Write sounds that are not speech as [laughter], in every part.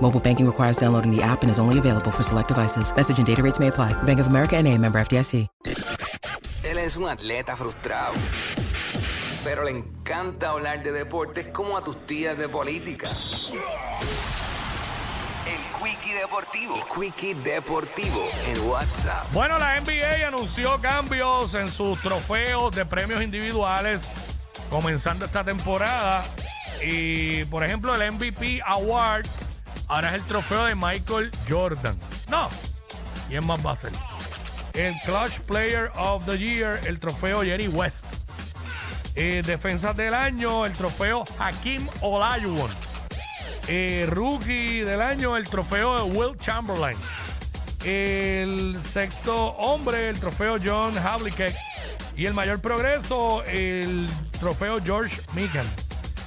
Mobile banking requires downloading the app and is only available for select devices. Message and data rates may apply. Bank of America and a member FDIC. Él es un atleta frustrado, pero le encanta hablar de deportes como a tus tías de política. El Quickie Deportivo. El Quickie Deportivo en WhatsApp. Bueno, la NBA anunció cambios en sus trofeos de premios individuales comenzando esta temporada. Y, por ejemplo, el MVP Award ahora es el trofeo de Michael Jordan. No, ¿quién más va a? El Clutch Player of the Year, el trofeo Jerry West. Eh, defensas del año, el trofeo Hakim Olajuwon. Eh, rookie del año, el trofeo de Will Chamberlain. El sexto hombre, el trofeo John Havlicek. Y el mayor progreso, el trofeo George Mikan.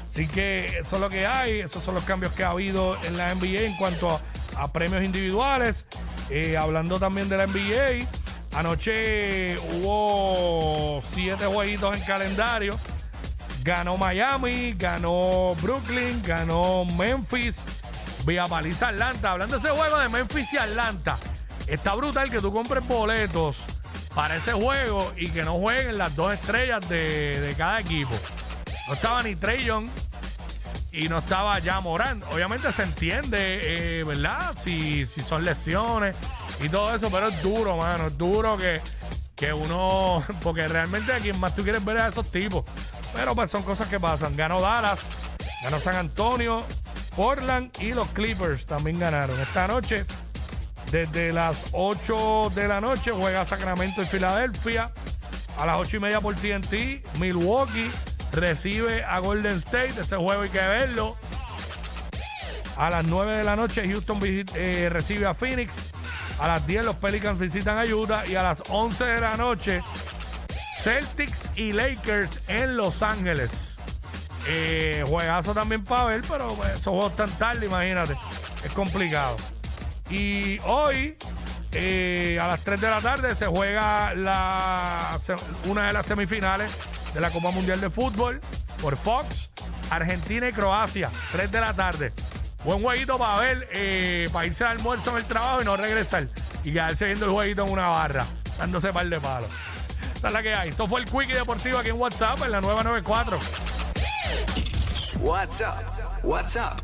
Así que eso es lo que hay, esos son los cambios que ha habido en la NBA en cuanto a, premios individuales. Eh, hablando también de la NBA, anoche hubo siete jueguitos en calendario. Ganó Miami, ganó Brooklyn, ganó Memphis, vía paliza Atlanta. Hablando de ese juego de Memphis y Atlanta, está brutal que tú compres boletos para ese juego y que no jueguen las dos estrellas de cada equipo. No estaba ni Trey Young y no estaba ya Morán. Obviamente se entiende, eh, ¿verdad? Si, si son lesiones y todo eso, pero es duro, mano. Es duro que, que uno. [laughs] Porque realmente a quien más tú quieres ver es a esos tipos. Pero pues son cosas que pasan. Ganó Dallas, ganó San Antonio, Portland y los Clippers también ganaron. Esta noche, desde las 8 de la noche, juega Sacramento y Filadelfia. A las 8 y media por TNT, Milwaukee recibe a Golden State. Ese juego hay que verlo. A las 9 de la noche, Houston visit- eh, recibe a Phoenix. A las 10, los Pelicans visitan a Utah. Y a las 11 de la noche, Celtics y Lakers en Los Ángeles. Eh, juegazo también para ver, pero pues, esos juegos tan tarde, imagínate. Es complicado. Y hoy, eh, a las 3 de la tarde, se juega una de las semifinales de la Copa Mundial de Fútbol por Fox, Argentina y Croacia. 3 de la tarde. Buen jueguito para ver, eh, para irse al almuerzo en el trabajo y no regresar. Y quedarse viendo el jueguito en una barra, dándose par de palos. Esta es la que hay. Esto fue el Quickie Deportivo aquí en WhatsApp, en la nueva 94. WhatsApp. WhatsApp